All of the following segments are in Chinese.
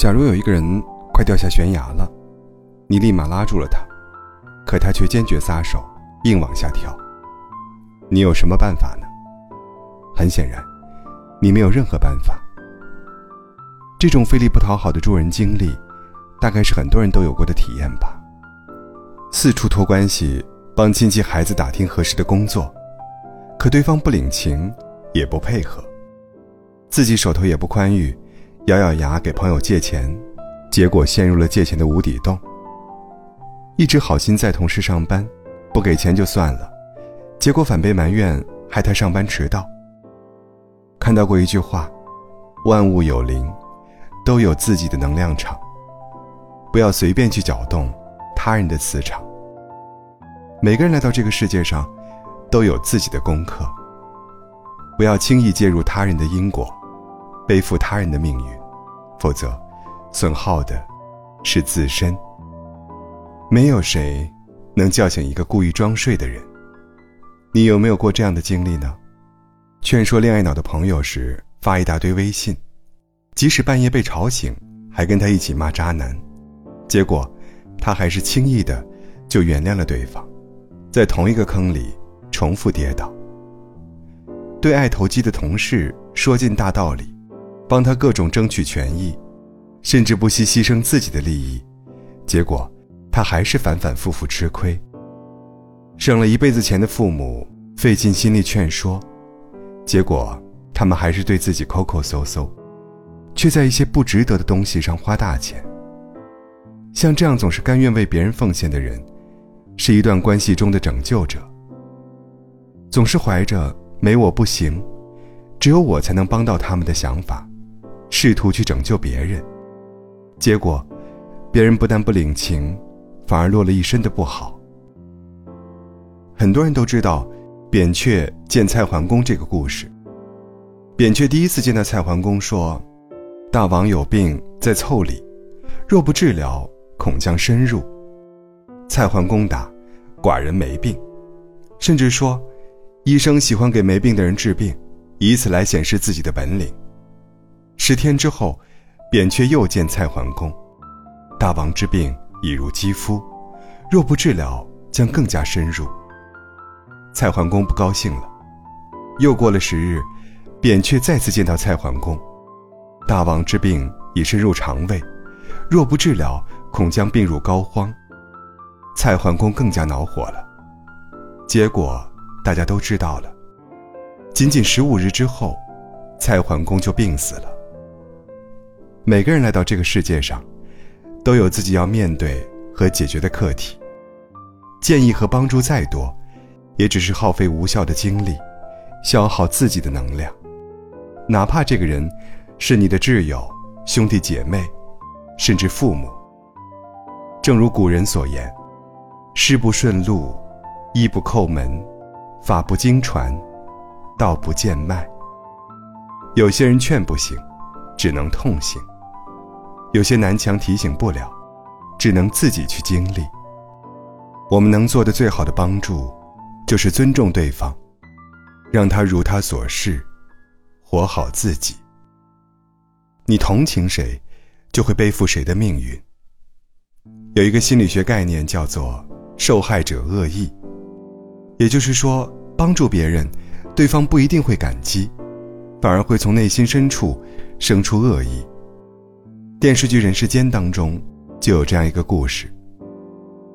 假如有一个人快掉下悬崖了，你立马拉住了他，可他却坚决撒手，硬往下跳。你有什么办法呢？很显然，你没有任何办法。这种费力不讨好的助人经历，大概是很多人都有过的体验吧。四处托关系帮亲戚孩子打听合适的工作，可对方不领情，也不配合，自己手头也不宽裕。咬咬牙给朋友借钱，结果陷入了借钱的无底洞。一直好心在同事上班，不给钱就算了，结果反被埋怨害他上班迟到。看到过一句话：“万物有灵，都有自己的能量场，不要随便去搅动他人的磁场。”每个人来到这个世界上，都有自己的功课，不要轻易介入他人的因果。背负他人的命运，否则，损耗的是自身。没有谁能叫醒一个故意装睡的人。你有没有过这样的经历呢？劝说恋爱脑的朋友时发一大堆微信，即使半夜被吵醒，还跟他一起骂渣男，结果他还是轻易的就原谅了对方，在同一个坑里重复跌倒。对爱投机的同事说尽大道理。帮他各种争取权益，甚至不惜牺牲自己的利益，结果他还是反反复复吃亏。省了一辈子钱的父母费尽心力劝说，结果他们还是对自己抠抠搜搜，却在一些不值得的东西上花大钱。像这样总是甘愿为别人奉献的人，是一段关系中的拯救者。总是怀着没我不行，只有我才能帮到他们的想法。试图去拯救别人，结果，别人不但不领情，反而落了一身的不好。很多人都知道，扁鹊见蔡桓公这个故事。扁鹊第一次见到蔡桓公，说：“大王有病在腠理，若不治疗，恐将深入。”蔡桓公答：“寡人没病。”甚至说：“医生喜欢给没病的人治病，以此来显示自己的本领。”十天之后，扁鹊又见蔡桓公，大王之病已如肌肤，若不治疗，将更加深入。蔡桓公不高兴了。又过了十日，扁鹊再次见到蔡桓公，大王之病已深入肠胃，若不治疗，恐将病入膏肓。蔡桓公更加恼火了。结果大家都知道了。仅仅十五日之后，蔡桓公就病死了。每个人来到这个世界上，都有自己要面对和解决的课题。建议和帮助再多，也只是耗费无效的精力，消耗自己的能量。哪怕这个人是你的挚友、兄弟姐妹，甚至父母。正如古人所言：“事不顺路，衣不叩门，法不经传，道不见脉。”有些人劝不醒，只能痛醒。有些南墙提醒不了，只能自己去经历。我们能做的最好的帮助，就是尊重对方，让他如他所示，活好自己。你同情谁，就会背负谁的命运。有一个心理学概念叫做“受害者恶意”，也就是说，帮助别人，对方不一定会感激，反而会从内心深处生出恶意。电视剧《人世间》当中就有这样一个故事：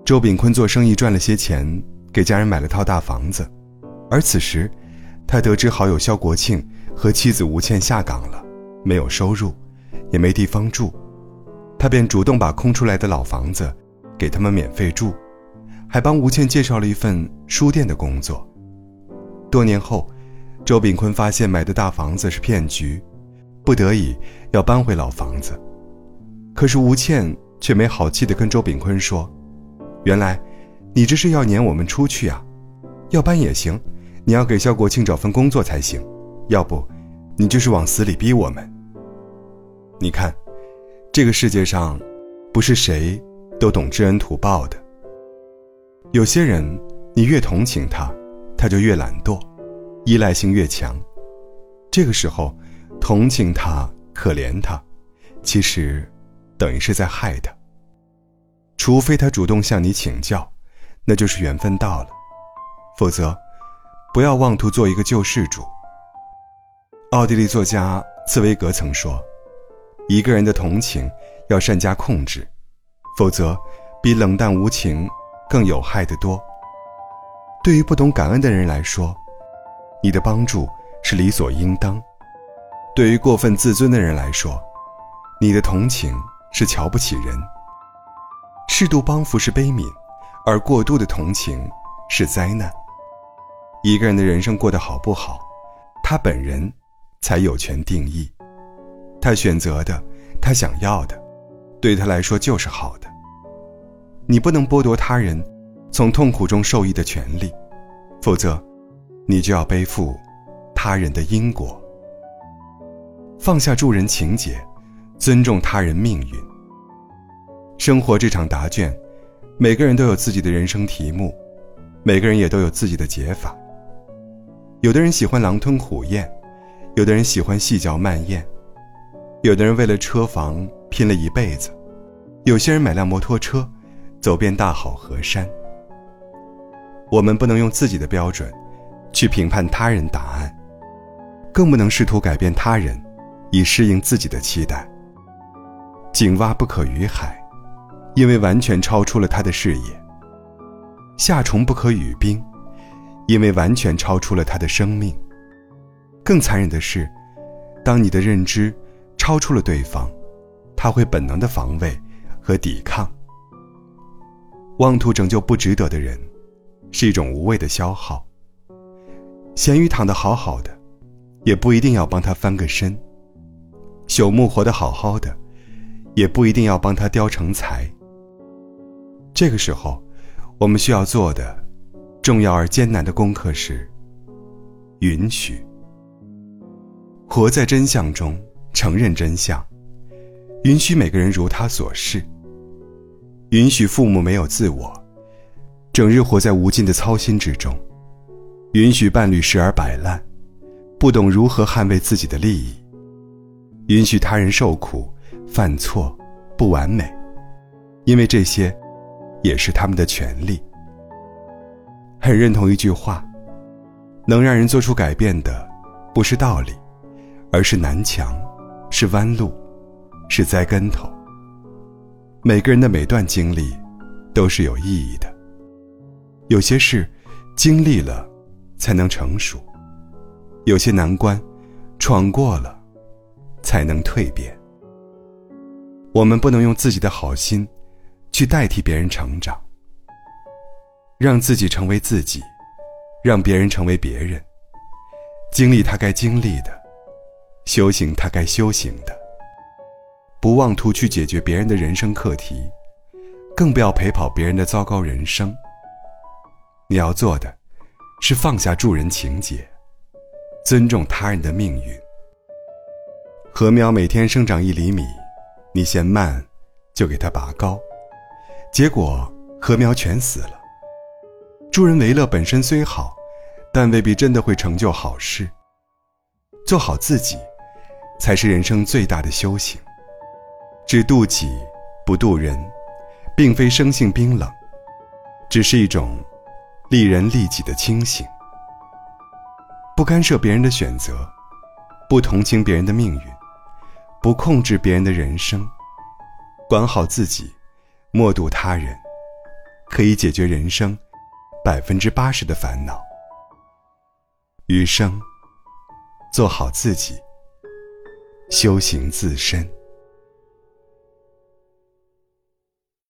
周秉昆做生意赚了些钱，给家人买了套大房子，而此时，他得知好友肖国庆和妻子吴倩下岗了，没有收入，也没地方住，他便主动把空出来的老房子给他们免费住，还帮吴倩介绍了一份书店的工作。多年后，周秉昆发现买的大房子是骗局，不得已要搬回老房子。可是吴倩却没好气地跟周炳坤说：“原来，你这是要撵我们出去啊？要搬也行，你要给肖国庆找份工作才行，要不，你就是往死里逼我们。你看，这个世界上，不是谁都懂知恩图报的。有些人，你越同情他，他就越懒惰，依赖性越强。这个时候，同情他，可怜他，其实……”等于是在害他。除非他主动向你请教，那就是缘分到了；否则，不要妄图做一个救世主。奥地利作家茨威格曾说：“一个人的同情要善加控制，否则比冷淡无情更有害得多。”对于不懂感恩的人来说，你的帮助是理所应当；对于过分自尊的人来说，你的同情是瞧不起人。适度帮扶是悲悯，而过度的同情是灾难。一个人的人生过得好不好，他本人才有权定义。他选择的，他想要的，对他来说就是好的。你不能剥夺他人从痛苦中受益的权利，否则，你就要背负他人的因果。放下助人情节，尊重他人命运。生活这场答卷，每个人都有自己的人生题目，每个人也都有自己的解法。有的人喜欢狼吞虎咽，有的人喜欢细嚼慢咽，有的人为了车房拼了一辈子，有些人买辆摩托车，走遍大好河山。我们不能用自己的标准，去评判他人答案，更不能试图改变他人，以适应自己的期待。井蛙不可与海。因为完全超出了他的视野。夏虫不可语冰，因为完全超出了他的生命。更残忍的是，当你的认知超出了对方，他会本能的防卫和抵抗。妄图拯救不值得的人，是一种无谓的消耗。咸鱼躺得好好的，也不一定要帮他翻个身；朽木活得好好的，也不一定要帮他雕成才。这个时候，我们需要做的重要而艰难的功课是：允许。活在真相中，承认真相，允许每个人如他所示。允许父母没有自我，整日活在无尽的操心之中；允许伴侣时而摆烂，不懂如何捍卫自己的利益；允许他人受苦、犯错、不完美，因为这些。也是他们的权利。很认同一句话：能让人做出改变的，不是道理，而是南墙，是弯路，是栽跟头。每个人的每段经历，都是有意义的。有些事，经历了，才能成熟；有些难关，闯过了，才能蜕变。我们不能用自己的好心。去代替别人成长，让自己成为自己，让别人成为别人。经历他该经历的，修行他该修行的。不妄图去解决别人的人生课题，更不要陪跑别人的糟糕人生。你要做的，是放下助人情节，尊重他人的命运。禾苗每天生长一厘米，你嫌慢，就给它拔高。结果，禾苗全死了。助人为乐本身虽好，但未必真的会成就好事。做好自己，才是人生最大的修行。只渡己不渡人，并非生性冰冷，只是一种利人利己的清醒。不干涉别人的选择，不同情别人的命运，不控制别人的人生，管好自己。莫度他人，可以解决人生百分之八十的烦恼。余生，做好自己，修行自身。